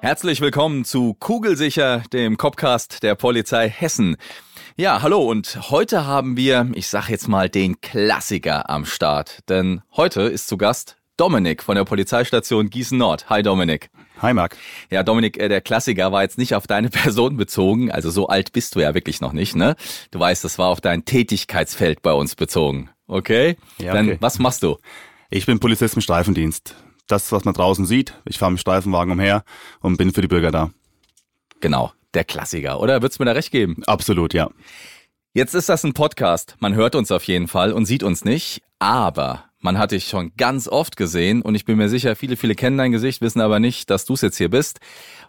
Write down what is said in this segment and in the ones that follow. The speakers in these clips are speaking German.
Herzlich willkommen zu Kugelsicher, dem Copcast der Polizei Hessen. Ja, hallo und heute haben wir, ich sag jetzt mal, den Klassiker am Start. Denn heute ist zu Gast Dominik von der Polizeistation Gießen Nord. Hi Dominik. Hi Marc. Ja, Dominik, äh, der Klassiker war jetzt nicht auf deine Person bezogen, also so alt bist du ja wirklich noch nicht, ne? Du weißt, das war auf dein Tätigkeitsfeld bei uns bezogen. Okay? Ja, Dann okay. was machst du? Ich bin Polizist im Streifendienst. Das, was man draußen sieht, ich fahre mit Streifenwagen umher und bin für die Bürger da. Genau, der Klassiker, oder? Würdest du mir da recht geben? Absolut, ja. Jetzt ist das ein Podcast. Man hört uns auf jeden Fall und sieht uns nicht, aber man hat dich schon ganz oft gesehen und ich bin mir sicher, viele, viele kennen dein Gesicht, wissen aber nicht, dass du es jetzt hier bist.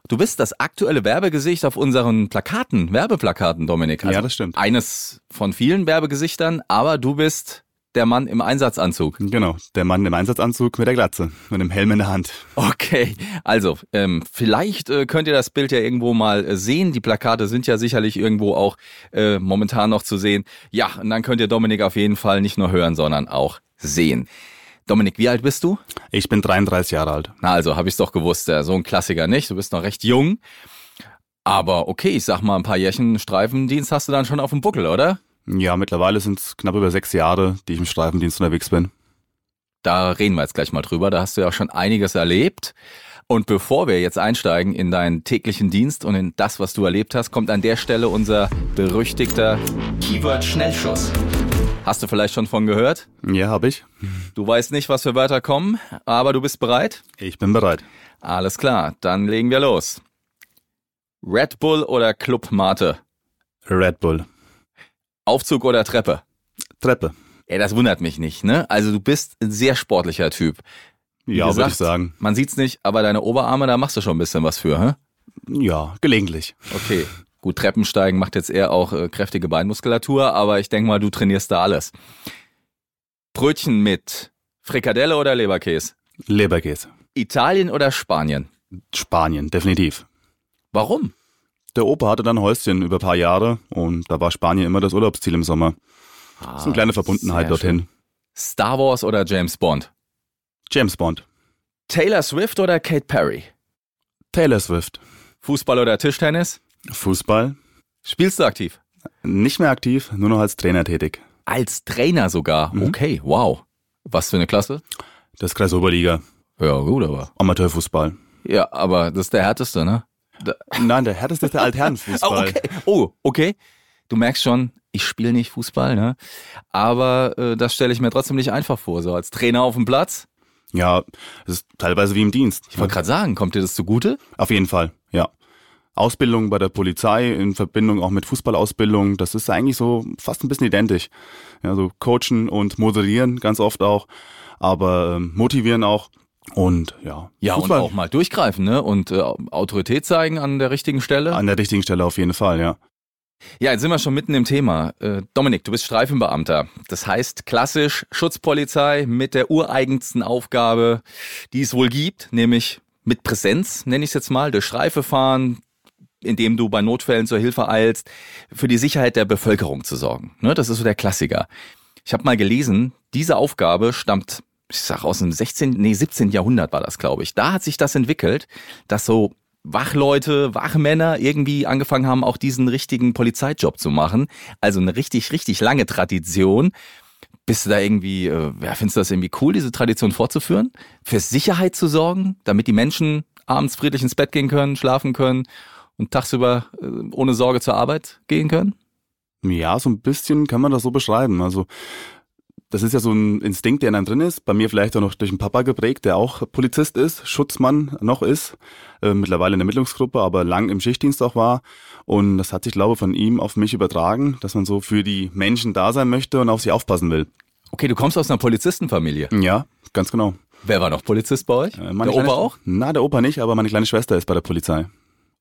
Du bist das aktuelle Werbegesicht auf unseren Plakaten, Werbeplakaten, Dominik. Also Ja, das stimmt. Eines von vielen Werbegesichtern, aber du bist der Mann im Einsatzanzug. Genau, der Mann im Einsatzanzug mit der Glatze und dem Helm in der Hand. Okay, also ähm, vielleicht äh, könnt ihr das Bild ja irgendwo mal äh, sehen. Die Plakate sind ja sicherlich irgendwo auch äh, momentan noch zu sehen. Ja, und dann könnt ihr Dominik auf jeden Fall nicht nur hören, sondern auch sehen. Dominik, wie alt bist du? Ich bin 33 Jahre alt. Na also, habe ich's doch gewusst. Ja, so ein Klassiker nicht. Du bist noch recht jung. Aber okay, ich sag mal, ein paar Jährchen Streifendienst hast du dann schon auf dem Buckel, oder? Ja, mittlerweile sind es knapp über sechs Jahre, die ich im Streifendienst unterwegs bin. Da reden wir jetzt gleich mal drüber. Da hast du ja auch schon einiges erlebt. Und bevor wir jetzt einsteigen in deinen täglichen Dienst und in das, was du erlebt hast, kommt an der Stelle unser berüchtigter Keyword-Schnellschuss. Hast du vielleicht schon von gehört? Ja, habe ich. Du weißt nicht, was für Wörter kommen, aber du bist bereit? Ich bin bereit. Alles klar, dann legen wir los. Red Bull oder Club Mate? Red Bull. Aufzug oder Treppe? Treppe. Ey, das wundert mich nicht, ne? Also du bist ein sehr sportlicher Typ. Wie Ja, würde ich sagen. Man sieht's nicht, aber deine Oberarme, da machst du schon ein bisschen was für, hä? Ja, gelegentlich. Okay. Gut, Treppensteigen macht jetzt eher auch äh, kräftige Beinmuskulatur, aber ich denke mal, du trainierst da alles. Brötchen mit Frikadelle oder Leberkäse? Leberkäse. Italien oder Spanien? Spanien, definitiv. Warum? Der Opa hatte dann Häuschen über ein paar Jahre und da war Spanien immer das Urlaubsziel im Sommer. Das ist eine kleine Verbundenheit Ah, dorthin. schön. Star Wars oder James Bond? James Bond. Taylor Swift oder Kate Perry? Taylor Swift. Fußball oder Tischtennis? Fußball. Spielst du aktiv? Nicht mehr aktiv, nur noch als Trainer tätig. Als Trainer sogar. Mhm. Okay, wow. Was für eine Klasse? Das Kreisoberliga. Ja, gut, aber. Amateurfußball. Ja, aber das ist der härteste, ne? Nein, der härteste ist der Oh, Altherrenfußball. okay. Oh, okay. Du merkst schon, ich spiele nicht Fußball, ne? Aber äh, das stelle ich mir trotzdem nicht einfach vor. So als Trainer auf dem Platz. Ja, es ist teilweise wie im Dienst. Ich wollte gerade sagen, kommt dir das zugute? Auf jeden Fall, ja. Ausbildung bei der Polizei in Verbindung auch mit Fußballausbildung, das ist eigentlich so fast ein bisschen identisch. Ja, so coachen und moderieren ganz oft auch, aber ähm, motivieren auch und ja. Ja, Fußball und auch mal durchgreifen, ne? Und äh, Autorität zeigen an der richtigen Stelle. an der richtigen Stelle auf jeden Fall, ja. Ja, jetzt sind wir schon mitten im Thema. Äh, Dominik, du bist Streifenbeamter. Das heißt klassisch Schutzpolizei mit der ureigensten Aufgabe, die es wohl gibt, nämlich mit Präsenz, nenne ich es jetzt mal, durch Streife fahren, indem du bei Notfällen zur Hilfe eilst, für die Sicherheit der Bevölkerung zu sorgen. Ne, das ist so der Klassiker. Ich habe mal gelesen, diese Aufgabe stammt, ich sag aus dem 16., nee, 17. Jahrhundert war das, glaube ich. Da hat sich das entwickelt, dass so Wachleute, Wachmänner irgendwie angefangen haben, auch diesen richtigen Polizeijob zu machen. Also eine richtig, richtig lange Tradition. Bist du da irgendwie, äh, ja, findest du das irgendwie cool, diese Tradition fortzuführen? Für Sicherheit zu sorgen, damit die Menschen abends friedlich ins Bett gehen können, schlafen können und tagsüber äh, ohne Sorge zur Arbeit gehen können? Ja, so ein bisschen kann man das so beschreiben. Also das ist ja so ein Instinkt, der in einem drin ist. Bei mir vielleicht auch noch durch den Papa geprägt, der auch Polizist ist, Schutzmann noch ist, äh, mittlerweile in der Ermittlungsgruppe, aber lang im Schichtdienst auch war. Und das hat sich, glaube ich, von ihm auf mich übertragen, dass man so für die Menschen da sein möchte und auf sie aufpassen will. Okay, du kommst aus einer Polizistenfamilie. Ja, ganz genau. Wer war noch Polizist bei euch? Äh, meine der Opa auch? Na, der Opa nicht, aber meine kleine Schwester ist bei der Polizei.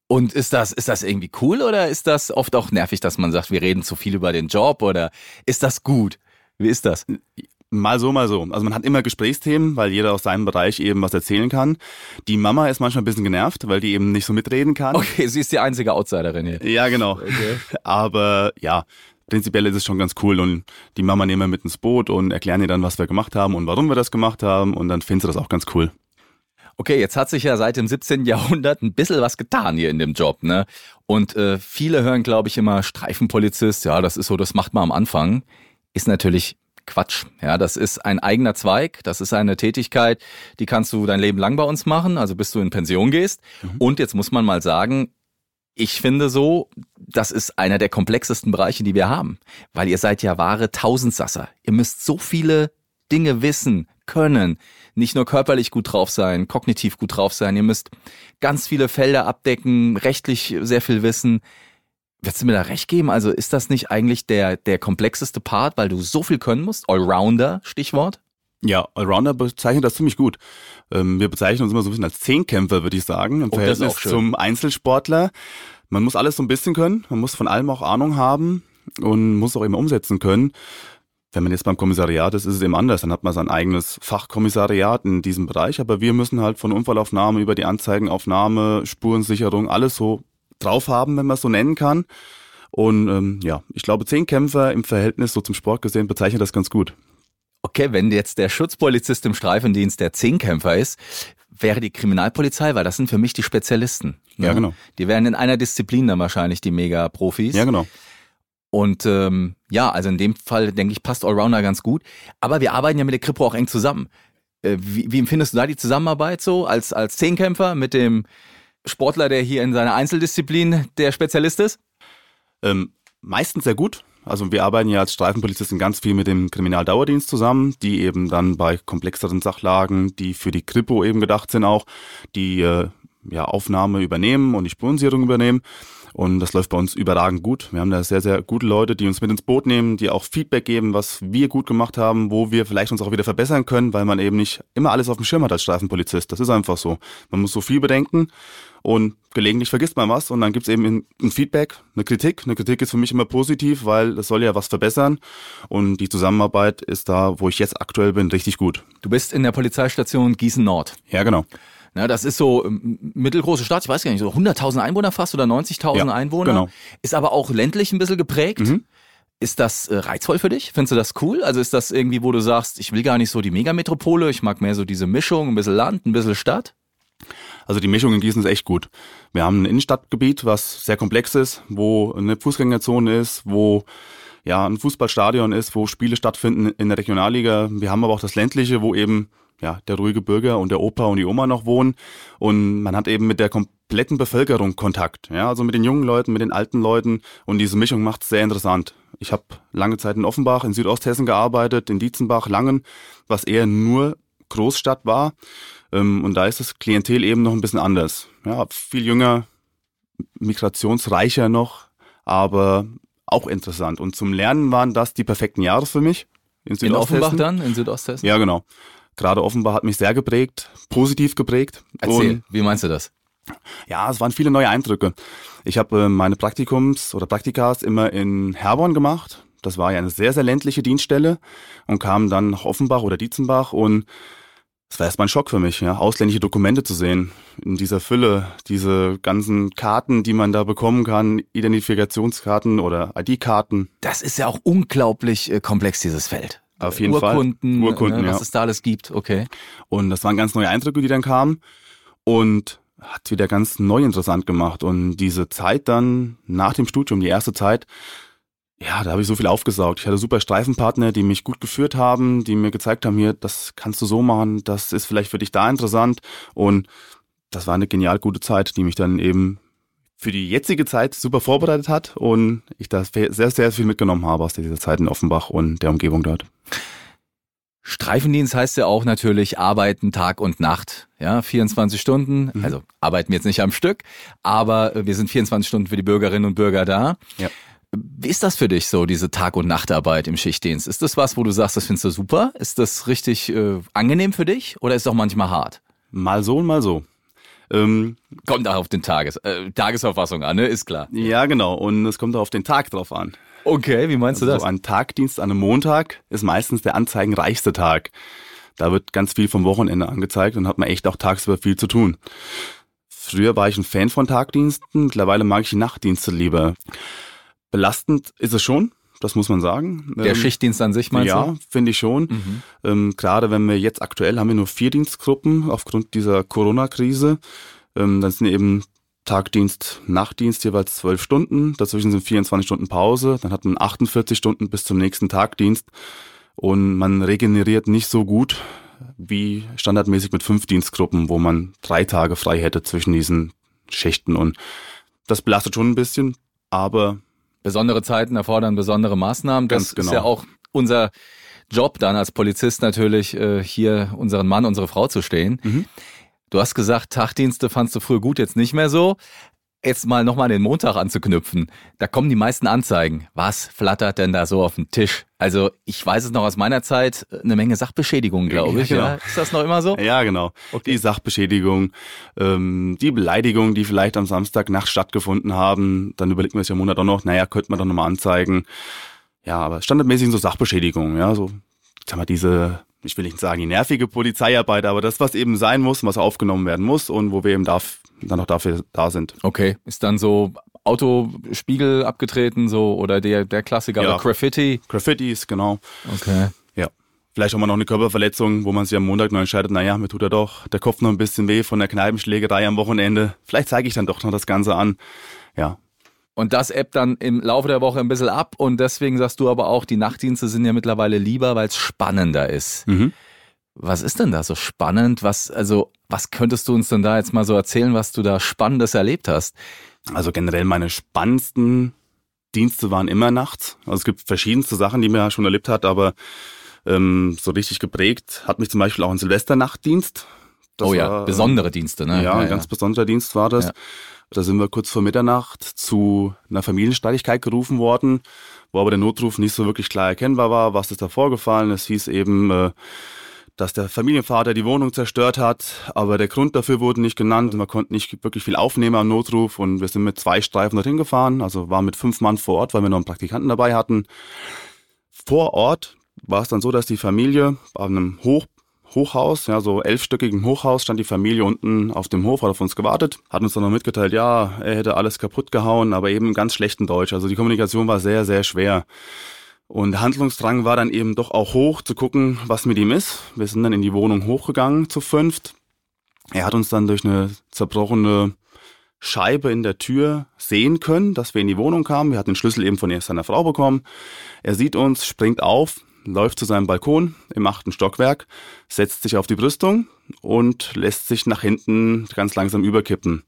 Und ist das, ist das irgendwie cool oder ist das oft auch nervig, dass man sagt, wir reden zu viel über den Job oder ist das gut? Wie ist das? Mal so, mal so. Also man hat immer Gesprächsthemen, weil jeder aus seinem Bereich eben was erzählen kann. Die Mama ist manchmal ein bisschen genervt, weil die eben nicht so mitreden kann. Okay, sie ist die einzige Outsiderin hier. Ja, genau. Aber ja, prinzipiell ist es schon ganz cool und die Mama nehmen wir mit ins Boot und erklären ihr dann, was wir gemacht haben und warum wir das gemacht haben und dann findest du das auch ganz cool. Okay, jetzt hat sich ja seit dem 17. Jahrhundert ein bisschen was getan hier in dem Job, ne? Und äh, viele hören, glaube ich, immer Streifenpolizist, ja, das ist so, das macht man am Anfang. Ist natürlich Quatsch. Ja, das ist ein eigener Zweig, das ist eine Tätigkeit, die kannst du dein Leben lang bei uns machen, also bis du in Pension gehst. Und jetzt muss man mal sagen, ich finde so, das ist einer der komplexesten Bereiche, die wir haben. Weil ihr seid ja wahre Tausendsasser. Ihr müsst so viele Dinge wissen, können. Nicht nur körperlich gut drauf sein, kognitiv gut drauf sein. Ihr müsst ganz viele Felder abdecken, rechtlich sehr viel wissen. Willst du mir da recht geben? Also ist das nicht eigentlich der, der komplexeste Part, weil du so viel können musst? Allrounder, Stichwort? Ja, Allrounder bezeichnet das ziemlich gut. Ähm, wir bezeichnen uns immer so ein bisschen als Zehnkämpfer, würde ich sagen, im Oh, Verhältnis zum Einzelsportler. Man muss alles so ein bisschen können, man muss von allem auch Ahnung haben und muss auch immer umsetzen können. Wenn man jetzt beim Kommissariat ist, ist es eben anders. Dann hat man sein eigenes Fachkommissariat in diesem Bereich. Aber wir müssen halt von Unfallaufnahme über die Anzeigenaufnahme, Spurensicherung, alles so drauf haben, wenn man es so nennen kann. Und ähm, ja, ich glaube, Zehnkämpfer im Verhältnis so zum Sport gesehen bezeichnet das ganz gut. Okay, wenn jetzt der Schutzpolizist im Streifendienst der Zehnkämpfer ist, wäre die Kriminalpolizei, weil das sind für mich die Spezialisten. Ja, genau. Die wären in einer Disziplin dann wahrscheinlich die Mega-Profis. Ja, genau. Und ähm, ja, also in dem Fall, denke ich, passt Allrounder ganz gut. Aber wir arbeiten ja mit der Kripo auch eng zusammen. Äh, wie, wie empfindest du da die Zusammenarbeit so als, als Zehnkämpfer mit dem Sportler, der hier in seiner Einzeldisziplin der Spezialist ist? Ähm, meistens sehr gut. Also wir arbeiten ja als Streifenpolizisten ganz viel mit dem Kriminaldauerdienst zusammen, die eben dann bei komplexeren Sachlagen, die für die Kripo eben gedacht sind auch, die äh, ja, Aufnahme übernehmen und die Spurensicherung übernehmen. Und das läuft bei uns überragend gut. Wir haben da sehr, sehr gute Leute, die uns mit ins Boot nehmen, die auch Feedback geben, was wir gut gemacht haben, wo wir vielleicht uns auch wieder verbessern können, weil man eben nicht immer alles auf dem Schirm hat als Streifenpolizist. Das ist einfach so. Man muss so viel bedenken und gelegentlich vergisst man was und dann gibt's eben ein Feedback, eine Kritik. Eine Kritik ist für mich immer positiv, weil es soll ja was verbessern und die Zusammenarbeit ist da, wo ich jetzt aktuell bin, richtig gut. Du bist in der Polizeistation Gießen-Nord. Ja, genau. Na, das ist so ähm, mittelgroße Stadt, ich weiß gar nicht, so 100.000 Einwohner fast oder 90.000 Ja, Einwohner. genau. Ist aber auch ländlich ein bisschen geprägt. Mhm. Ist das äh, reizvoll für dich? Findest du das cool? Also ist das irgendwie, wo du sagst, ich will gar nicht so die Megametropole, ich mag mehr so diese Mischung, ein bisschen Land, ein bisschen Stadt? Also die Mischung in Gießen ist echt gut. Wir haben ein Innenstadtgebiet, was sehr komplex ist, wo eine Fußgängerzone ist, wo ja ein Fußballstadion ist, wo Spiele stattfinden in der Regionalliga. Wir haben aber auch das ländliche, wo eben ja der ruhige Bürger und der Opa und die Oma noch wohnen und man hat eben mit der kompletten Bevölkerung Kontakt, ja, also mit den jungen Leuten, mit den alten Leuten und diese Mischung macht es sehr interessant. Ich habe lange Zeit in Offenbach, in Südosthessen gearbeitet, in Dietzenbach, Langen, was eher nur Großstadt war. Ähm, und da ist das Klientel eben noch ein bisschen anders. Ja, viel jünger, migrationsreicher noch, aber auch interessant. Und zum Lernen waren das die perfekten Jahre für mich. In, In Offenbach dann, in Südosthessen? Ja, genau. Gerade Offenbach hat mich sehr geprägt, positiv geprägt. Erzähl, Und wie meinst du das? ja, es waren viele neue Eindrücke. Ich habe äh, meine Praktikums oder Praktikas immer in Herborn gemacht. Das war ja eine sehr, sehr ländliche Dienststelle und kam dann nach Offenbach oder Dietzenbach und es war erstmal ein Schock für mich, ja, ausländische Dokumente zu sehen. In dieser Fülle, diese ganzen Karten, die man da bekommen kann, Identifikationskarten oder ID-Karten. Das ist ja auch unglaublich äh, komplex, dieses Feld. Auf jeden Fall. Urkunden, Urkunden, äh, was ja. es da alles gibt, okay. Und das waren ganz neue Eindrücke, die dann kamen. Und hat wieder ganz neu interessant gemacht. Und diese Zeit dann nach dem Studium, die erste Zeit, ja, da habe ich so viel aufgesaugt. Ich hatte super Streifenpartner, die mich gut geführt haben, die mir gezeigt haben, hier, das kannst du so machen, das ist vielleicht für dich da interessant. Und das war eine genial gute Zeit, die mich dann eben für die jetzige Zeit super vorbereitet hat und ich da sehr, sehr viel mitgenommen habe aus dieser Zeit in Offenbach und der Umgebung dort. Streifendienst heißt ja auch natürlich arbeiten Tag und Nacht. Ja, 24 Stunden. Mhm. Also arbeiten wir jetzt nicht am Stück, aber wir sind 24 Stunden für die Bürgerinnen und Bürger da. Ja. Wie ist das für dich so, diese Tag- und Nachtarbeit im Schichtdienst? Ist das was, wo du sagst, das findest du super? Ist das richtig äh, angenehm für dich oder ist es auch manchmal hart? Mal so und mal so. Ähm, kommt auch auf den Tages äh, Tagesverfassung an, ne? Ist klar. Ja, genau. Und es kommt auch auf den Tag drauf an. Okay, wie meinst also du das? So ein Tagdienst an einem Montag ist meistens der anzeigenreichste Tag. Da wird ganz viel vom Wochenende angezeigt und hat man echt auch tagsüber viel zu tun. Früher war ich ein Fan von Tagdiensten, mittlerweile mag ich die Nachtdienste lieber. Belastend ist es schon, das muss man sagen. Der ähm, Schichtdienst an sich meinst ja, du? Ja, finde ich schon. Mhm. Ähm, gerade wenn wir jetzt aktuell haben wir nur vier Dienstgruppen aufgrund dieser Corona-Krise. Ähm, dann sind eben Tagdienst, Nachtdienst jeweils zwölf Stunden. Dazwischen sind 24 Stunden Pause. Dann hat man 48 Stunden bis zum nächsten Tagdienst. Und man regeneriert nicht so gut wie standardmäßig mit fünf Dienstgruppen, wo man drei Tage frei hätte zwischen diesen Schichten. Und das belastet schon ein bisschen, aber besondere Zeiten erfordern besondere Maßnahmen. Das genau. ist ja auch unser Job dann als Polizist natürlich, äh, hier unseren Mann, unsere Frau zu stehen. Mhm. Du hast gesagt, Tagdienste fandst du früher gut, jetzt nicht mehr so jetzt mal nochmal den Montag anzuknüpfen, da kommen die meisten Anzeigen. Was flattert denn da so auf den Tisch? Also ich weiß es noch aus meiner Zeit, eine Menge Sachbeschädigung, glaube ich. Ja, genau. Ist das noch immer so? Ja, genau. Okay. Die Sachbeschädigung, ähm, die Beleidigung, die vielleicht am Samstagnacht stattgefunden haben, dann überlegt man sich am Monat auch noch, naja, könnte man doch nochmal anzeigen. Ja, aber standardmäßig so Sachbeschädigung, ja, so, sag mal, diese ich will nicht sagen die nervige Polizeiarbeit, aber das, was eben sein muss, was aufgenommen werden muss und wo wir eben darf, dann auch dafür da sind. Okay, ist dann so Autospiegel abgetreten so oder der, der Klassiker ja. Graffiti? Graffitis, genau. Okay. Ja. Vielleicht auch mal noch eine Körperverletzung, wo man sich am Montag noch entscheidet, naja, mir tut er doch der Kopf noch ein bisschen weh von der Kneipenschlägerei am Wochenende. Vielleicht zeige ich dann doch noch das Ganze an. Ja, und das ebbt dann im Laufe der Woche ein bisschen ab und deswegen sagst du aber auch, die Nachtdienste sind ja mittlerweile lieber, weil es spannender ist. Mhm. Was ist denn da so spannend? Was, also, was könntest du uns denn da jetzt mal so erzählen, was du da Spannendes erlebt hast? Also generell meine spannendsten Dienste waren immer nachts. Also es gibt verschiedenste Sachen, die man ja schon erlebt hat, aber ähm, so richtig geprägt hat mich zum Beispiel auch ein Silvesternachtdienst. Das oh ja, war, besondere Dienste, ne? Ja, ja ein ja. ganz besonderer Dienst war das. Da sind wir kurz vor Mitternacht zu einer Familienstreitigkeit gerufen worden, wo aber der Notruf nicht so wirklich klar erkennbar war, was ist da vorgefallen. Es hieß eben, äh, dass der Familienvater die Wohnung zerstört hat, aber der Grund dafür wurde nicht genannt. Man konnte nicht wirklich viel aufnehmen am Notruf und wir sind mit zwei Streifen dorthin gefahren, also waren mit fünf Mann vor Ort, weil wir noch einen Praktikanten dabei hatten. Vor Ort war es dann so, dass die Familie auf einem Hoch Hochhaus, ja, so elfstöckigen Hochhaus, stand die Familie unten auf dem Hof, hat auf uns gewartet, hat uns dann noch mitgeteilt, ja, er hätte alles kaputt gehauen, aber eben ganz schlechten Deutsch. Also die Kommunikation war sehr, sehr schwer. Und Handlungsdrang war dann eben doch auch hoch, zu gucken, was mit ihm ist. Wir sind dann in die Wohnung hochgegangen zu fünft. Er hat uns dann durch eine zerbrochene Scheibe in der Tür sehen können, dass wir in die Wohnung kamen. Wir hatten den Schlüssel eben von seiner Frau bekommen. Er sieht uns, springt auf, läuft zu seinem Balkon im achten Stockwerk, setzt sich auf die Brüstung und lässt sich nach hinten ganz langsam überkippen.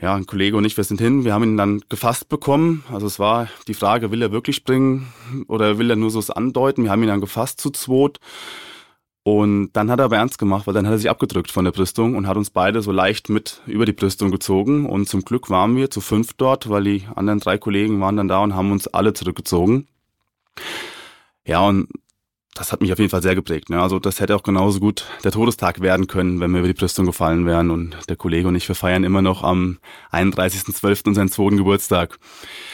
Ja, ein Kollege und ich, wir sind hin, wir haben ihn dann gefasst bekommen. Also es war die Frage, will er wirklich springen oder will er nur so es andeuten? Wir haben ihn dann gefasst zu zweit. Und dann hat er aber ernst gemacht, weil dann hat er sich abgedrückt von der Brüstung und hat uns beide so leicht mit über die Brüstung gezogen. Und zum Glück waren wir zu fünf dort, weil die anderen drei Kollegen waren dann da und haben uns alle zurückgezogen. Ja, und das hat mich auf jeden Fall sehr geprägt. Ne? Also das hätte auch genauso gut der Todestag werden können, wenn wir über die Brüstung gefallen wären. Und der Kollege und ich, wir feiern immer noch am 31.12. unseren zweiten Geburtstag.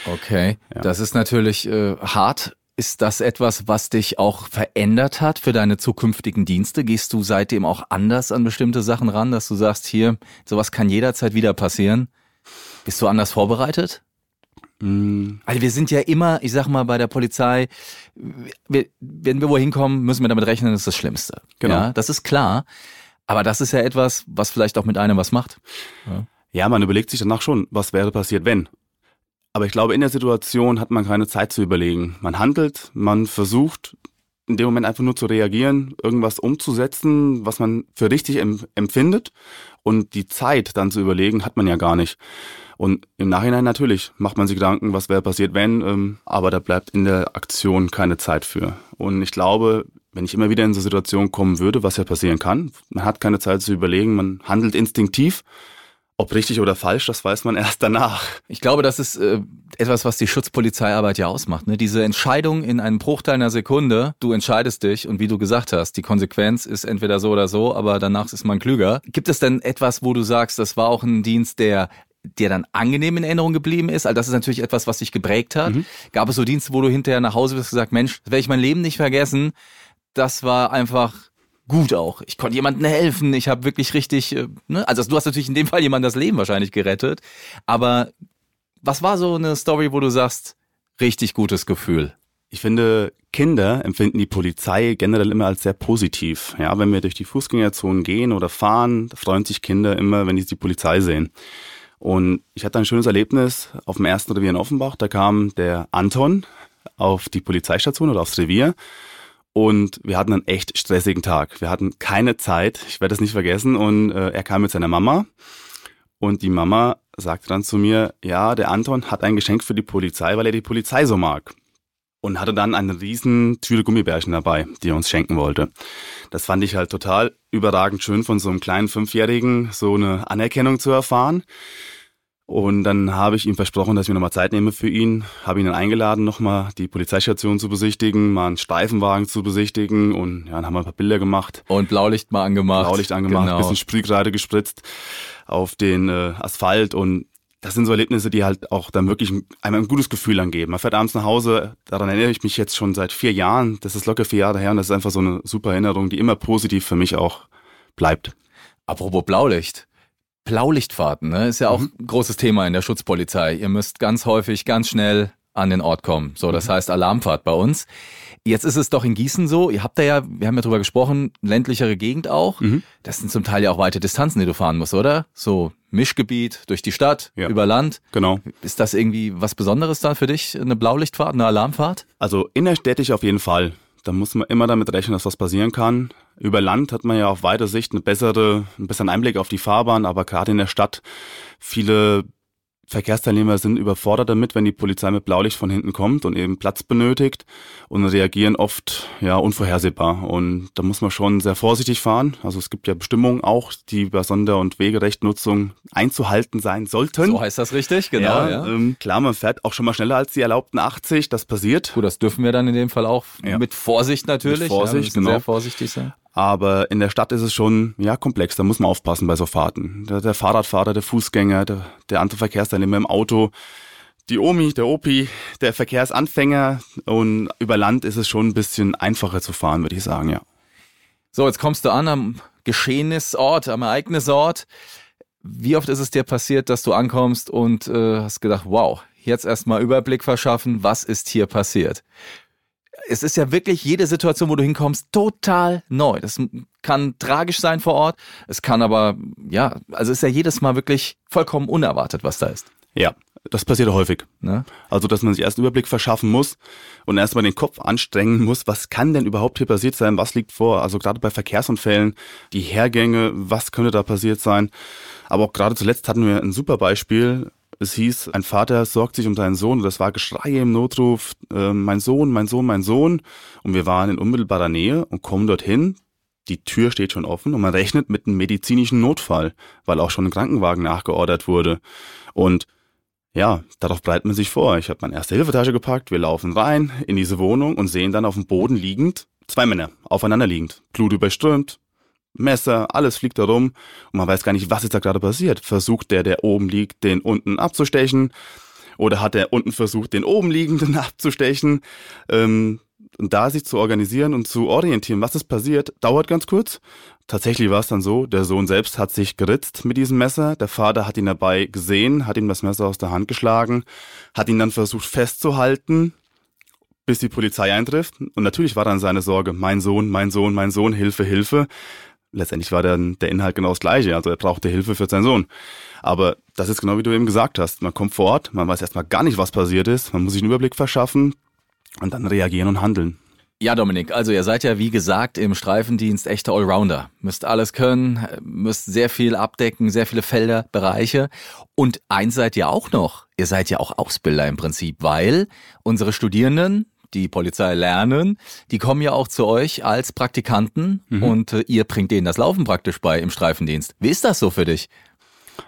Okay, ja. das ist natürlich äh, hart. Ist das etwas, was dich auch verändert hat für deine zukünftigen Dienste? Gehst du seitdem auch anders an bestimmte Sachen ran, dass du sagst, hier, sowas kann jederzeit wieder passieren? Bist du anders vorbereitet? Mm. Also wir sind ja immer, ich sag mal, bei der Polizei, wir, wenn wir wohin kommen, müssen wir damit rechnen, das ist das Schlimmste. Genau. Ja, das ist klar. Aber das ist ja etwas, was vielleicht auch mit einem was macht. Ja. ja, man überlegt sich danach schon, was wäre passiert, wenn. Aber ich glaube, in der Situation hat man keine Zeit zu überlegen. Man handelt, man versucht in dem Moment einfach nur zu reagieren, irgendwas umzusetzen, was man für richtig empfindet. Und die Zeit dann zu überlegen, hat man ja gar nicht. Und im Nachhinein natürlich macht man sich Gedanken, was wäre passiert, wenn, ähm, aber da bleibt in der Aktion keine Zeit für. Und ich glaube, wenn ich immer wieder in so Situationen kommen würde, was ja passieren kann, man hat keine Zeit zu überlegen, man handelt instinktiv, Ob richtig oder falsch, das weiß man erst danach. Ich glaube, das ist äh, etwas, was die Schutzpolizeiarbeit ja ausmacht. Ne? Diese Entscheidung in einem Bruchteil einer Sekunde, du entscheidest dich und wie du gesagt hast, die Konsequenz ist entweder so oder so, aber danach ist man klüger. Gibt es denn etwas, wo du sagst, das war auch ein Dienst, der dir dann angenehm in Erinnerung geblieben ist? Also das ist natürlich etwas, was dich geprägt hat. Mhm. Gab es so Dienste, wo du hinterher nach Hause bist und gesagt, Mensch, das werde ich mein Leben nicht vergessen. Das war einfach gut auch. Ich konnte jemandem helfen. Ich habe wirklich richtig, äh, ne? also du hast natürlich in dem Fall jemand das Leben wahrscheinlich gerettet. Aber was war so eine Story, wo du sagst, richtig gutes Gefühl? Ich finde, Kinder empfinden die Polizei generell immer als sehr positiv. Ja, wenn wir durch die Fußgängerzonen gehen oder fahren, freuen sich Kinder immer, wenn sie die Polizei sehen. Und ich hatte ein schönes Erlebnis auf dem ersten Revier in Offenbach. Da kam der Anton auf die Polizeistation oder aufs Revier und wir hatten einen echt stressigen Tag. Wir hatten keine Zeit, ich werde es nicht vergessen. Und äh, er kam mit seiner Mama und die Mama sagte dann zu mir, ja, der Anton hat ein Geschenk für die Polizei, weil er die Polizei so mag. Und hatte dann eine riesen Tüte Gummibärchen dabei, die er uns schenken wollte. Das fand ich halt total überragend schön von so einem kleinen Fünfjährigen, so eine Anerkennung zu erfahren. Und dann habe ich ihm versprochen, dass ich mir nochmal Zeit nehme für ihn, habe ihn dann eingeladen, nochmal die Polizeistation zu besichtigen, mal einen Streifenwagen zu besichtigen und ja, dann haben wir ein paar Bilder gemacht. Und Blaulicht mal angemacht. Blaulicht angemacht, genau. bisschen Sprühgrade gespritzt auf den äh, Asphalt und das sind so Erlebnisse, die halt auch dann wirklich einem ein gutes Gefühl angeben. Man fährt abends nach Hause, daran erinnere ich mich jetzt schon seit vier Jahren, das ist locker vier Jahre her und das ist einfach so eine super Erinnerung, die immer positiv für mich auch bleibt. Apropos Blaulicht. Blaulichtfahrten, ne? Ist ja auch mhm. ein großes Thema in der Schutzpolizei. Ihr müsst ganz häufig, ganz schnell an den Ort kommen. So, das mhm. heißt Alarmfahrt bei uns. Jetzt ist es doch in Gießen so, ihr habt da ja, wir haben ja drüber gesprochen, ländlichere Gegend auch. Mhm. Das sind zum Teil ja auch weite Distanzen, die du fahren musst, oder? So Mischgebiet durch die Stadt, ja. über Land. Genau. Ist das irgendwie was Besonderes dann für dich, eine Blaulichtfahrt, eine Alarmfahrt? Also innerstädtisch auf jeden Fall. Da muss man immer damit rechnen, dass was passieren kann. Über Land hat man ja auf weiter Sicht eine bessere, einen besseren Einblick auf die Fahrbahn, aber gerade in der Stadt viele Verkehrsteilnehmer sind überfordert damit, wenn die Polizei mit Blaulicht von hinten kommt und eben Platz benötigt und reagieren oft ja unvorhersehbar. Und da muss man schon sehr vorsichtig fahren. Also es gibt ja Bestimmungen auch, die bei Sonder- und Wegerechtnutzung einzuhalten sein sollten. So heißt das richtig, genau. Ja, ja. Ähm, klar, man fährt auch schon mal schneller als die erlaubten 80, das passiert. Gut, das dürfen wir dann in dem Fall auch ja. mit Vorsicht natürlich. Mit Vorsicht, genau. Sehr vorsichtig sein. Aber in der Stadt ist es schon ja komplex. Da muss man aufpassen bei so Fahrten. Der, der Fahrradfahrer, der Fußgänger, der, der andere Verkehrsteilnehmer im Auto, die Omi, der Opi, der Verkehrsanfänger. Und über Land ist es schon ein bisschen einfacher zu fahren, würde ich sagen, ja. So, jetzt kommst du an am Geschehnisort, am Ereignisort. Wie oft ist es dir passiert, dass du ankommst und äh, hast gedacht, wow, jetzt erstmal Überblick verschaffen, was ist hier passiert? Es ist ja wirklich jede Situation, wo du hinkommst, total neu. Das kann tragisch sein vor Ort, es kann aber, ja, also ist ja jedes Mal wirklich vollkommen unerwartet, was da ist. Ja, das passiert häufig. Ne? Also, dass man sich erst einen Überblick verschaffen muss und erstmal den Kopf anstrengen muss, was kann denn überhaupt hier passiert sein, was liegt vor? Also gerade bei Verkehrsunfällen, die Hergänge, was könnte da passiert sein? Aber auch gerade zuletzt hatten wir ein super Beispiel. Es hieß, ein Vater sorgt sich um seinen Sohn. Das war Geschrei im Notruf, äh, mein Sohn, mein Sohn, mein Sohn. Und wir waren in unmittelbarer Nähe und kommen dorthin. Die Tür steht schon offen und man rechnet mit einem medizinischen Notfall, weil auch schon ein Krankenwagen nachgeordert wurde. Und ja, darauf bereitet man sich vor. Ich habe meine erste Hilfetasche gepackt, wir laufen rein in diese Wohnung und sehen dann auf dem Boden liegend zwei Männer, aufeinander liegend, Blut überströmt, Messer, alles fliegt da rum und man weiß gar nicht, was ist da gerade passiert. Versucht der, der oben liegt, den unten abzustechen oder hat der unten versucht, den oben liegenden abzustechen? Ähm, und da sich zu organisieren und zu orientieren, was ist passiert, dauert ganz kurz. Tatsächlich war es dann so, der Sohn selbst hat sich geritzt mit diesem Messer, der Vater hat ihn dabei gesehen, hat ihm das Messer aus der Hand geschlagen, hat ihn dann versucht festzuhalten, bis die Polizei eintrifft. Und natürlich war dann seine Sorge, mein Sohn, mein Sohn, mein Sohn, Hilfe, Hilfe letztendlich war dann der Inhalt genau das gleiche. Also er brauchte Hilfe für seinen Sohn. Aber das ist genau wie du eben gesagt hast. Man kommt vor Ort, man weiß erstmal gar nicht, was passiert ist. Man muss sich einen Überblick verschaffen und dann reagieren und handeln. Ja, Dominik, also ihr seid ja wie gesagt im Streifendienst echte Allrounder. Müsst alles können, müsst sehr viel abdecken, sehr viele Felder, Bereiche. Und eins seid ihr auch noch. Ihr seid ja auch Ausbilder im Prinzip, weil unsere Studierenden, die Polizei lernen, die kommen ja auch zu euch als Praktikanten mhm. und äh, ihr bringt denen das Laufen praktisch bei im Streifendienst. Wie ist das so für dich?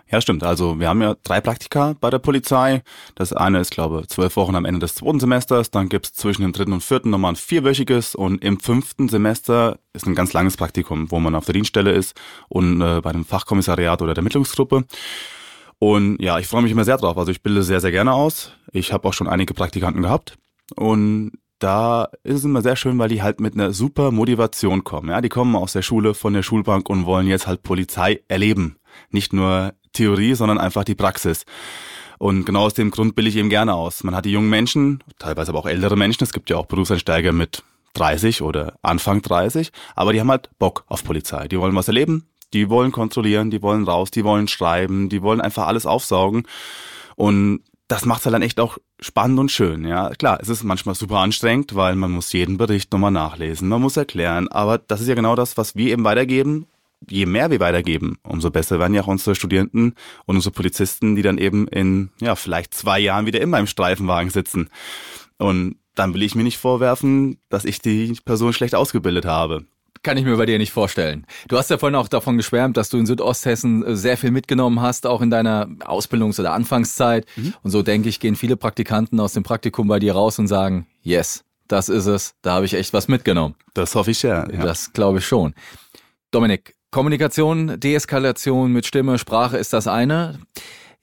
Ja, stimmt. Also wir haben ja drei Praktika bei der Polizei. Das eine ist, glaube ich, zwölf Wochen am Ende des zweiten Semesters. Dann gibt's zwischen dem dritten und vierten nochmal ein vierwöchiges. Und im fünften Semester ist ein ganz langes Praktikum, wo man auf der Dienststelle ist und äh, bei einem Fachkommissariat oder der Ermittlungsgruppe. Und ja, ich freue mich immer sehr drauf. Also ich bilde sehr, sehr gerne aus. Ich habe auch schon einige Praktikanten gehabt. Und da ist es immer sehr schön, weil die halt mit einer super Motivation kommen. Ja, die kommen aus der Schule, von der Schulbank und wollen jetzt halt Polizei erleben. Nicht nur Theorie, sondern einfach die Praxis. Und genau aus dem Grund bilde ich eben gerne aus. Man hat die jungen Menschen, teilweise aber auch ältere Menschen. Es gibt ja auch Berufseinsteiger mit 30 oder Anfang 30, aber die haben halt Bock auf Polizei. Die wollen was erleben, die wollen kontrollieren, die wollen raus, die wollen schreiben, die wollen einfach alles aufsaugen. Und das macht es halt dann echt auch spannend und schön. Ja, klar, es ist manchmal super anstrengend, weil man muss jeden Bericht nochmal nachlesen, man muss erklären. Aber das ist ja genau das, was wir eben weitergeben. Je mehr wir weitergeben, umso besser werden ja auch unsere Studierenden und unsere Polizisten, die dann eben in ja vielleicht zwei Jahren wieder immer im Streifenwagen sitzen. Und dann will ich mir nicht vorwerfen, dass ich die Person schlecht ausgebildet habe. Kann ich mir bei dir nicht vorstellen. Du hast ja vorhin auch davon geschwärmt, dass du in Südosthessen äh, sehr viel mitgenommen hast, auch in deiner Ausbildungs- oder Anfangszeit. Mhm. Und so denke ich, gehen viele Praktikanten aus dem Praktikum bei dir raus und sagen, yes, das ist es, da habe ich echt was mitgenommen. Das hoffe ich ja. ja. Das glaube ich schon. Dominik, Kommunikation, Deeskalation mit Stimme, Sprache ist das eine.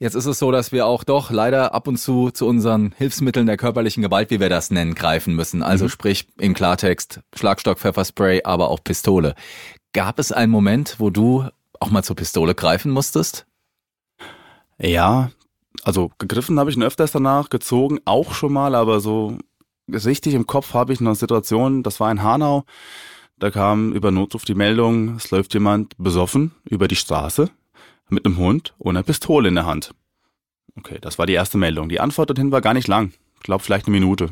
Jetzt ist es so, dass wir auch doch leider ab und zu zu unseren Hilfsmitteln der körperlichen Gewalt, wie wir das nennen, greifen müssen. Also mhm. sprich im Klartext Schlagstock, Pfefferspray, aber auch Pistole. Gab es einen Moment, wo du auch mal zur Pistole greifen musstest? Ja, also gegriffen habe ich ihn öfters danach, gezogen auch schon mal, aber so richtig im Kopf habe ich eine Situation, das war in Hanau. Da kam über Notruf die Meldung, es läuft jemand besoffen über die Straße mit einem Hund und einer Pistole in der Hand. Okay, das war die erste Meldung. Die Antwort dorthin war gar nicht lang. Ich glaube vielleicht eine Minute.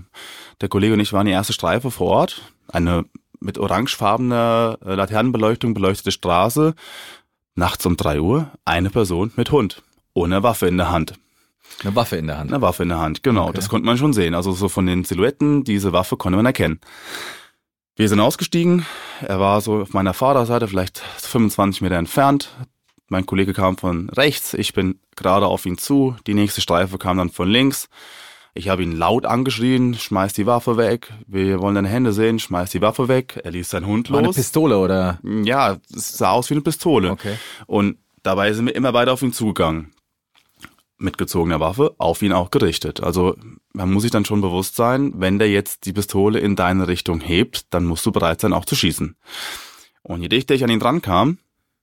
Der Kollege und ich waren die erste Streife vor Ort. Eine mit orangefarbener äh, Laternenbeleuchtung beleuchtete Straße. Nachts um drei Uhr eine Person mit Hund. Ohne Waffe in der Hand. Eine Waffe in der Hand. Eine Waffe in der Hand, genau. Okay. Das konnte man schon sehen. Also so von den Silhouetten, diese Waffe konnte man erkennen. Wir sind ausgestiegen. Er war so auf meiner Vorderseite, vielleicht 25 Meter entfernt. Mein Kollege kam von rechts, ich bin gerade auf ihn zu, die nächste Streife kam dann von links. Ich habe ihn laut angeschrien, schmeiß die Waffe weg, wir wollen deine Hände sehen, schmeiß die Waffe weg. Er ließ seinen Hund los. Eine Pistole oder? Ja, es sah aus wie eine Pistole. Okay. Und dabei sind wir immer weiter auf ihn zugegangen. Mit gezogener Waffe, auf ihn auch gerichtet. Also man muss sich dann schon bewusst sein, wenn der jetzt die Pistole in deine Richtung hebt, dann musst du bereit sein, auch zu schießen. Und je dichter ich an ihn dran kam,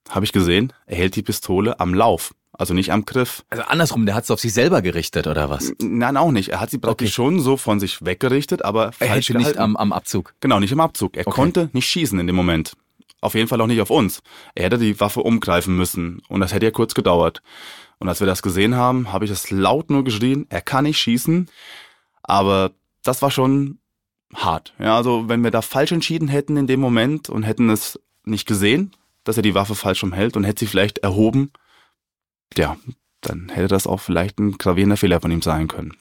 habe ich gesehen, er hält die Pistole am Lauf. Also nicht am Griff. Also andersrum, der hat es auf sich selber gerichtet oder was? Nein, auch nicht. Er hat sie praktisch okay. schon so von sich weggerichtet, aber er falsch hätte nicht am, am Abzug. Genau, nicht am Abzug. Er okay. konnte nicht schießen in dem Moment. Auf jeden Fall auch nicht auf uns. Er hätte die Waffe umgreifen müssen und das hätte ja kurz gedauert. Und als wir das gesehen haben, habe ich es laut nur geschrien, er kann nicht schießen, aber das war schon hart. Ja, also wenn wir da falsch entschieden hätten in dem Moment und hätten es nicht gesehen, dass er die Waffe falsch umhält und hätte sie vielleicht erhoben, ja, dann hätte das auch vielleicht ein gravierender Fehler von ihm sein können.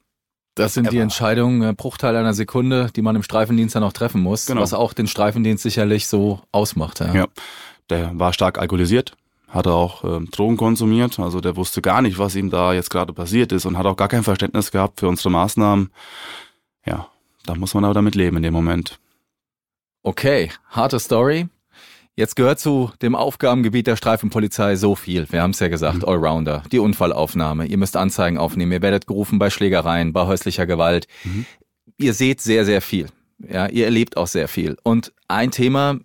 Das sind die Entscheidungen, äh, Bruchteil einer Sekunde, die man im Streifendienst dann auch treffen muss, genau. was auch den Streifendienst sicherlich so ausmacht. Ja, ja der war stark alkoholisiert, hatte auch ähm, Drogen konsumiert, also der wusste gar nicht, was ihm da jetzt gerade passiert ist und hat auch gar kein Verständnis gehabt für unsere Maßnahmen. Ja, da muss man aber damit leben in dem Moment. Okay, harte Story. Jetzt gehört zu dem Aufgabengebiet der Streifenpolizei so viel. Wir haben es ja gesagt, mhm. Allrounder, die Unfallaufnahme. Ihr müsst Anzeigen aufnehmen. Ihr werdet gerufen bei Schlägereien, bei häuslicher Gewalt. Mhm. Ihr seht sehr, sehr viel. Ja, ihr erlebt auch sehr viel. Und ein Thema,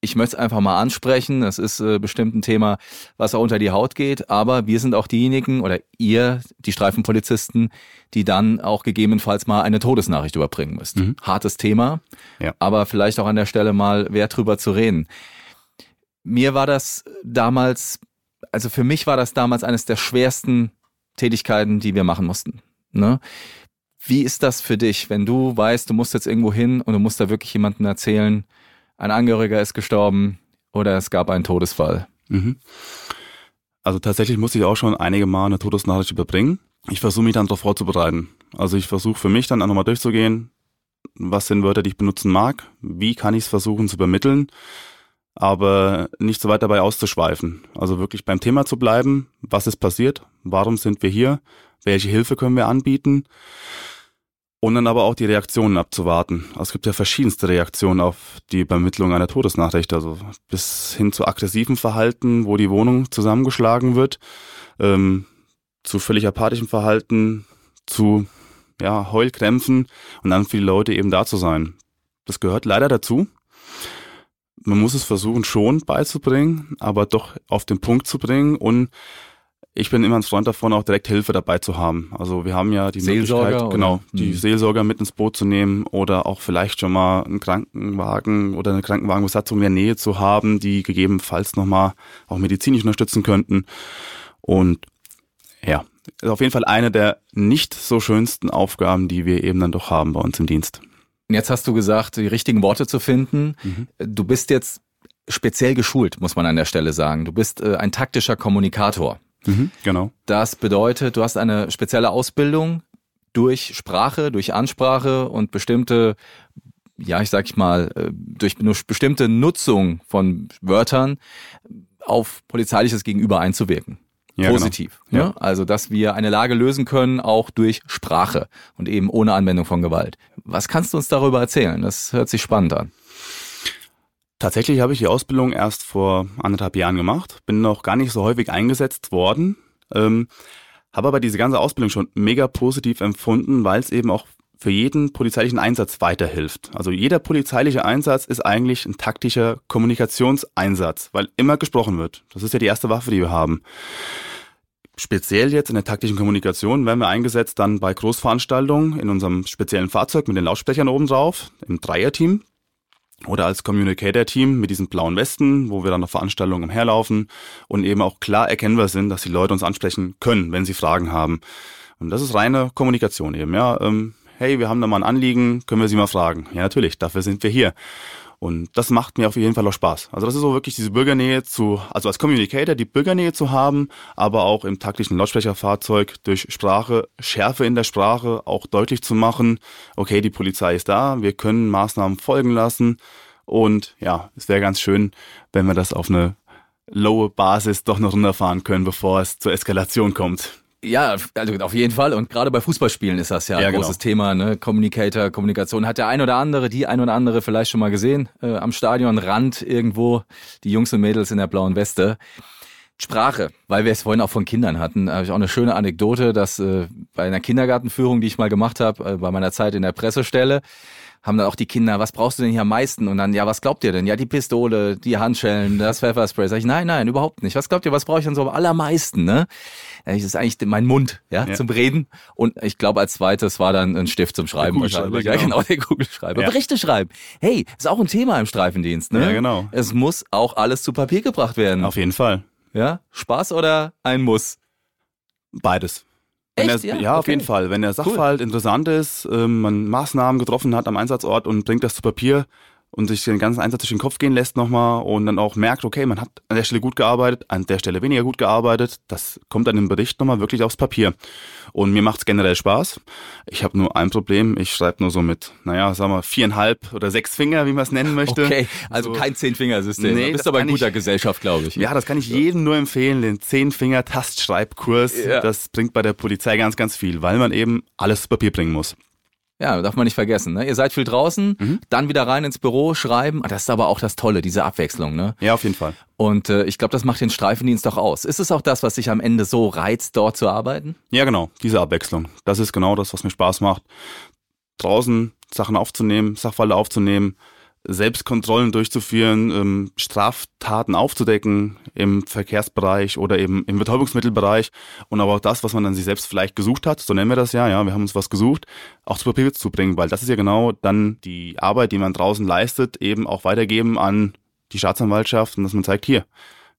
ich möchte es einfach mal ansprechen. Es ist äh, bestimmt ein Thema, was auch unter die Haut geht. Aber wir sind auch diejenigen oder ihr, die Streifenpolizisten, die dann auch gegebenenfalls mal eine Todesnachricht überbringen müsst. Mhm. Hartes Thema, ja. aber vielleicht auch an der Stelle mal wert drüber zu reden. Mir war das damals, also für mich war das damals eines der schwersten Tätigkeiten, die wir machen mussten. Ne? Wie ist das für dich, wenn du weißt, du musst jetzt irgendwo hin und du musst da wirklich jemandem erzählen, ein Angehöriger ist gestorben oder es gab einen Todesfall? Mhm. Also tatsächlich musste ich auch schon einige Mal eine Todesnachricht überbringen. Ich versuche mich dann darauf vorzubereiten. Also ich versuche für mich dann auch nochmal durchzugehen, was sind Wörter, die ich benutzen mag, wie kann ich es versuchen zu übermitteln aber nicht so weit dabei auszuschweifen. Also wirklich beim Thema zu bleiben. Was ist passiert? Warum sind wir hier? Welche Hilfe können wir anbieten? Und dann aber auch die Reaktionen abzuwarten. Also es gibt ja verschiedenste Reaktionen auf die Übermittlung einer Todesnachricht, also bis hin zu aggressiven Verhalten, wo die Wohnung zusammengeschlagen wird, ähm, zu völlig apathischem Verhalten, zu ja, Heulkrämpfen und dann für die Leute eben da zu sein. Das gehört leider dazu. Man muss es versuchen schon beizubringen, aber doch auf den Punkt zu bringen und ich bin immer ein Freund davon, auch direkt Hilfe dabei zu haben. Also wir haben ja die Seelsorger, Möglichkeit, genau, oder? die Hm. Seelsorger mit ins Boot zu nehmen oder auch vielleicht schon mal einen Krankenwagen oder eine Krankenwagenbesatzung in der Nähe zu haben, die gegebenenfalls nochmal auch medizinisch unterstützen könnten. Und ja, ist auf jeden Fall eine der nicht so schönsten Aufgaben, die wir eben dann doch haben bei uns im Dienst. Jetzt hast du gesagt, die richtigen Worte zu finden. Mhm. Du bist jetzt speziell geschult, muss man an der Stelle sagen. Du bist äh, ein taktischer Kommunikator. Mhm, genau. Das bedeutet, du hast eine spezielle Ausbildung durch Sprache, durch Ansprache und bestimmte, ja, ich sag ich mal, äh, durch bestimmte Nutzung von Wörtern auf polizeiliches Gegenüber einzuwirken. Ja, Positiv. genau. Ja. Also, dass wir eine Lage lösen können, auch durch Sprache und eben ohne Anwendung von Gewalt. Was kannst du uns darüber erzählen? Das hört sich spannend an. Tatsächlich habe ich die Ausbildung erst vor anderthalb Jahren gemacht, bin noch gar nicht so häufig eingesetzt worden, ähm, habe aber diese ganze Ausbildung schon mega positiv empfunden, weil es eben auch für jeden polizeilichen Einsatz weiterhilft. Also jeder polizeiliche Einsatz ist eigentlich ein taktischer Kommunikationseinsatz, weil immer gesprochen wird. Das ist ja die erste Waffe, die wir haben. Speziell jetzt in der taktischen Kommunikation werden wir eingesetzt dann bei Großveranstaltungen in unserem speziellen Fahrzeug mit den Lautsprechern oben drauf, im Dreierteam oder als Communicator-Team mit diesen blauen Westen, wo wir dann auf Veranstaltungen umherlaufen und eben auch klar erkennbar sind, dass die Leute uns ansprechen können, wenn sie Fragen haben. Und das ist reine Kommunikation eben, ja. Ähm, hey, wir haben da mal ein Anliegen, können wir Sie mal fragen? Ja, natürlich, dafür sind wir hier. Und das macht mir auf jeden Fall auch Spaß. Also das ist so wirklich diese Bürgernähe zu, also als Communicator die Bürgernähe zu haben, aber auch im taktischen Lautsprecherfahrzeug durch Sprache, Schärfe in der Sprache auch deutlich zu machen, okay, die Polizei ist da, wir können Maßnahmen folgen lassen. Und ja, es wäre ganz schön, wenn wir das auf eine lowe Basis doch noch runterfahren können, bevor es zur Eskalation kommt. Ja, also auf jeden Fall. Und gerade bei Fußballspielen ist das ja ein Ja, genau. großes Thema. Ne? Communicator, Kommunikation hat der ein oder andere, die ein oder andere vielleicht schon mal gesehen äh, am Stadionrand irgendwo. Die Jungs und Mädels in der blauen Weste. Sprache, weil wir es vorhin auch von Kindern hatten, habe ich auch eine schöne Anekdote, dass äh, bei einer Kindergartenführung, die ich mal gemacht habe, äh, bei meiner Zeit in der Pressestelle, haben dann auch die Kinder, was brauchst du denn hier am meisten? Und dann, ja, was glaubt ihr denn? Ja, die Pistole, die Handschellen, das Pfefferspray. Sag ich, nein, nein, überhaupt nicht. Was glaubt ihr, was brauche ich denn so am allermeisten? Ne? Ja, Das ist eigentlich mein Mund, ja, Ja. zum Reden. Und ich glaube, als zweites war dann ein Stift zum Schreiben. Wahrscheinlich. Ja, genau. genau, der Kugelschreiber. Ja. Berichte schreiben. Hey, ist auch ein Thema im Streifendienst, ne? Ja, genau. Es muss auch alles zu Papier gebracht werden. Auf jeden Fall. Ja? Spaß oder ein Muss? Beides. Wenn Echt? er, Ja, ja, auf okay. jeden Fall. Wenn der Sachverhalt interessant ist, ähm, man Maßnahmen getroffen hat am Einsatzort und bringt das zu Papier und sich den ganzen Einsatz durch den Kopf gehen lässt nochmal und dann auch merkt, okay, man hat an der Stelle gut gearbeitet, an der Stelle weniger gut gearbeitet, das kommt dann im Bericht nochmal wirklich aufs Papier. Und mir macht's generell Spaß. Ich habe nur ein Problem, ich schreibe nur so mit, naja, sagen wir, viereinhalb oder sechs Finger, wie man es nennen möchte. Okay, also So. kein Zehn-Fingersystem. Nee, du bist aber in guter ich- Gesellschaft, glaube ich. Ja, das kann ich jedem nur empfehlen, den Zehn-Finger-Tastschreibkurs. Ja. Das bringt bei der Polizei ganz, ganz viel, weil man eben alles zu Papier bringen muss. Ja, darf man nicht vergessen. Ne? Ihr seid viel draußen, Mhm. dann wieder rein ins Büro, schreiben. Das ist aber auch das Tolle, diese Abwechslung. Ne? Ja, auf jeden Fall. Und äh, ich glaube, das macht den Streifendienst doch aus. Ist es auch das, was dich am Ende so reizt, dort zu arbeiten? Ja, genau, diese Abwechslung. Das ist genau das, was mir Spaß macht. Draußen Sachen aufzunehmen, Sachverhalte aufzunehmen, Selbstkontrollen durchzuführen, ähm, Straftaten aufzudecken im Verkehrsbereich oder eben im Betäubungsmittelbereich und aber auch das, was man dann sich selbst vielleicht gesucht hat, so nennen wir das ja, ja, wir haben uns was gesucht, auch zu Papier zu bringen, weil das ist ja genau dann die Arbeit, die man draußen leistet, eben auch weitergeben an die Staatsanwaltschaft und dass man zeigt, hier,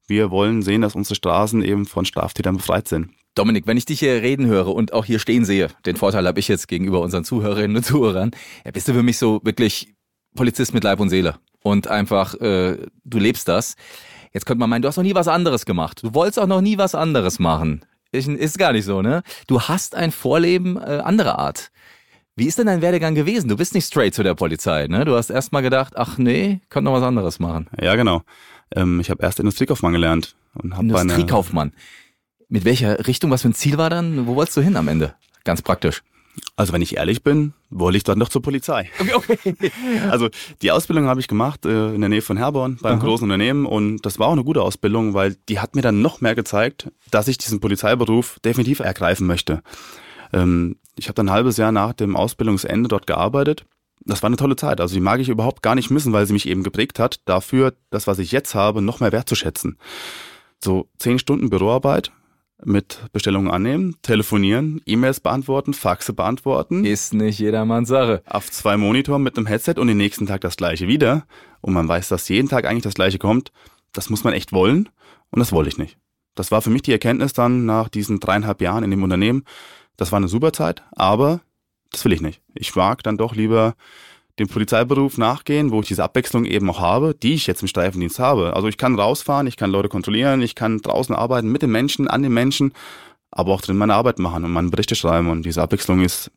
wir wollen sehen, dass unsere Straßen eben von Straftätern befreit sind. Dominik, wenn ich dich hier reden höre und auch hier stehen sehe, den Vorteil habe ich jetzt gegenüber unseren Zuhörerinnen und Zuhörern, bist du für mich so wirklich Polizist mit Leib und Seele. Und einfach, äh, du lebst das. Jetzt könnte man meinen, du hast noch nie was anderes gemacht. Du wolltest auch noch nie was anderes machen. Ich, ist gar nicht so, ne? Du hast ein Vorleben äh, anderer Art. Wie ist denn dein Werdegang gewesen? Du bist nicht straight zu der Polizei, ne? Du hast erst mal gedacht, ach nee, könnte noch was anderes machen. Ja, genau. Ähm, ich habe erst Industriekaufmann gelernt. Und hab Industriekaufmann. Mit welcher Richtung, was für ein Ziel war dann? Wo wolltest du hin am Ende? Ganz praktisch. Also wenn ich ehrlich bin, wollte ich dann doch zur Polizei. Okay, okay. Also die Ausbildung habe ich gemacht äh, in der Nähe von Herborn beim Aha. großen Unternehmen und das war auch eine gute Ausbildung, weil die hat mir dann noch mehr gezeigt, dass ich diesen Polizeiberuf definitiv ergreifen möchte. Ähm, ich habe dann ein halbes Jahr nach dem Ausbildungsende dort gearbeitet. Das war eine tolle Zeit. Also die mag ich überhaupt gar nicht missen, weil sie mich eben geprägt hat, dafür das, was ich jetzt habe, noch mehr wertzuschätzen. So zehn Stunden Büroarbeit, mit Bestellungen annehmen, telefonieren, E-Mails beantworten, Faxe beantworten. Ist nicht jedermanns Sache. Auf zwei Monitoren mit einem Headset und den nächsten Tag das gleiche wieder. Und man weiß, dass jeden Tag eigentlich das gleiche kommt. Das muss man echt wollen und das wollte ich nicht. Das war für mich die Erkenntnis dann nach diesen dreieinhalb Jahren in dem Unternehmen. Das war eine super Zeit, aber das will ich nicht. Ich mag dann doch lieber dem Polizeiberuf nachgehen, wo ich diese Abwechslung eben auch habe, die ich jetzt im Streifendienst habe. Also ich kann rausfahren, ich kann Leute kontrollieren, ich kann draußen arbeiten mit den Menschen, an den Menschen, aber auch drin meine Arbeit machen und meine Berichte schreiben. Und diese Abwechslung ist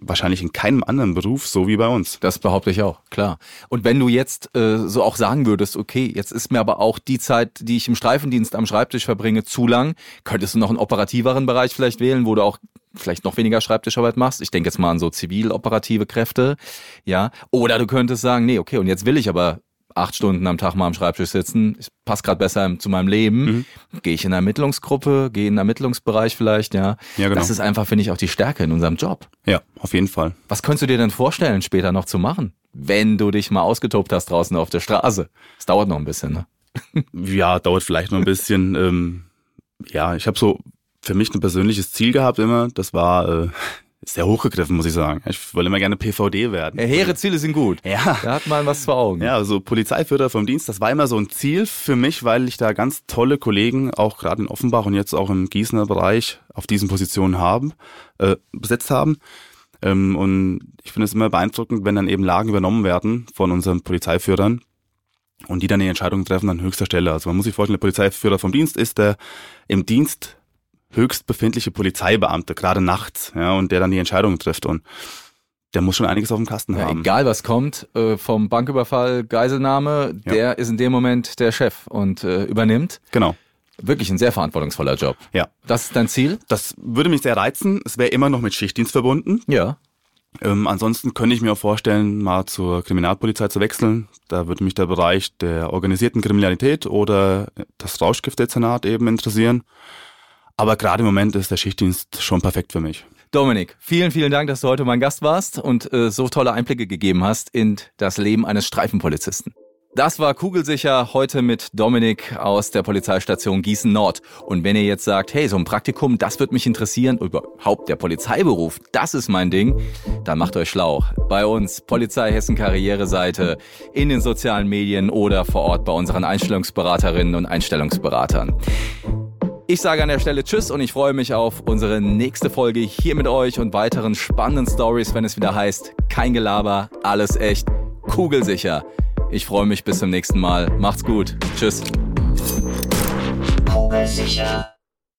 wahrscheinlich in keinem anderen Beruf so wie bei uns. Das behaupte ich auch, klar. Und wenn du jetzt äh, so auch sagen würdest, okay, jetzt ist mir aber auch die Zeit, die ich im Streifendienst am Schreibtisch verbringe, zu lang, könntest du noch einen operativeren Bereich vielleicht wählen, wo du auch vielleicht noch weniger Schreibtischarbeit machst. Ich denke jetzt mal an so zivil-operative Kräfte, ja. Oder du könntest sagen, nee, okay, und jetzt will ich aber acht Stunden am Tag mal am Schreibtisch sitzen, ich passe gerade besser zu meinem Leben, mhm. gehe ich in eine Ermittlungsgruppe, gehe in einen Ermittlungsbereich vielleicht, ja. ja genau. Das ist einfach, finde ich, auch die Stärke in unserem Job. Ja, auf jeden Fall. Was könntest du dir denn vorstellen, später noch zu machen, wenn du dich mal ausgetobt hast draußen auf der Straße? Es dauert noch ein bisschen, ne? ja, dauert vielleicht noch ein bisschen. ähm, ja, ich habe so für mich ein persönliches Ziel gehabt immer. Das war äh, sehr hochgegriffen, muss ich sagen. Ich wollte immer gerne PVD werden. Ja, hehre Ziele sind gut. Ja. Da hat man was vor Augen. Ja, also Polizeiführer vom Dienst, das war immer so ein Ziel für mich, weil ich da ganz tolle Kollegen, auch gerade in Offenbach und jetzt auch im Gießener Bereich auf diesen Positionen haben, äh, besetzt haben. Ähm, und ich finde es immer beeindruckend, wenn dann eben Lagen übernommen werden von unseren Polizeiführern und die dann die Entscheidungen treffen an höchster Stelle. Also man muss sich vorstellen, der Polizeiführer vom Dienst ist der im Dienst höchst befindliche Polizeibeamte, gerade nachts, ja, und der dann die Entscheidungen trifft und der muss schon einiges auf dem Kasten ja, haben. Egal was kommt, äh, vom Banküberfall, Geiselnahme, ja. der ist in dem Moment der Chef und äh, übernimmt. Genau. Wirklich ein sehr verantwortungsvoller Job. Ja. Das ist dein Ziel? Das würde mich sehr reizen. Es wäre immer noch mit Schichtdienst verbunden. Ja. Ähm, ansonsten könnte ich mir auch vorstellen, mal zur Kriminalpolizei zu wechseln. Da würde mich der Bereich der organisierten Kriminalität oder das Rauschgiftdezernat eben interessieren. Aber gerade im Moment ist der Schichtdienst schon perfekt für mich. Dominik, vielen, vielen Dank, dass du heute mein Gast warst und äh, so tolle Einblicke gegeben hast in das Leben eines Streifenpolizisten. Das war Kugelsicher heute mit Dominik aus der Polizeistation Gießen Nord. Und wenn ihr jetzt sagt, hey, so ein Praktikum, das wird mich interessieren, überhaupt der Polizeiberuf, das ist mein Ding, dann macht euch schlau. Bei uns Polizei Hessen Karriereseite, in den sozialen Medien oder vor Ort bei unseren Einstellungsberaterinnen und Einstellungsberatern. Ich sage an der Stelle Tschüss und ich freue mich auf unsere nächste Folge hier mit euch und weiteren spannenden Stories, wenn es wieder heißt, kein Gelaber, alles echt, kugelsicher. Ich freue mich bis zum nächsten Mal. Macht's gut. Tschüss. Kugelsicher.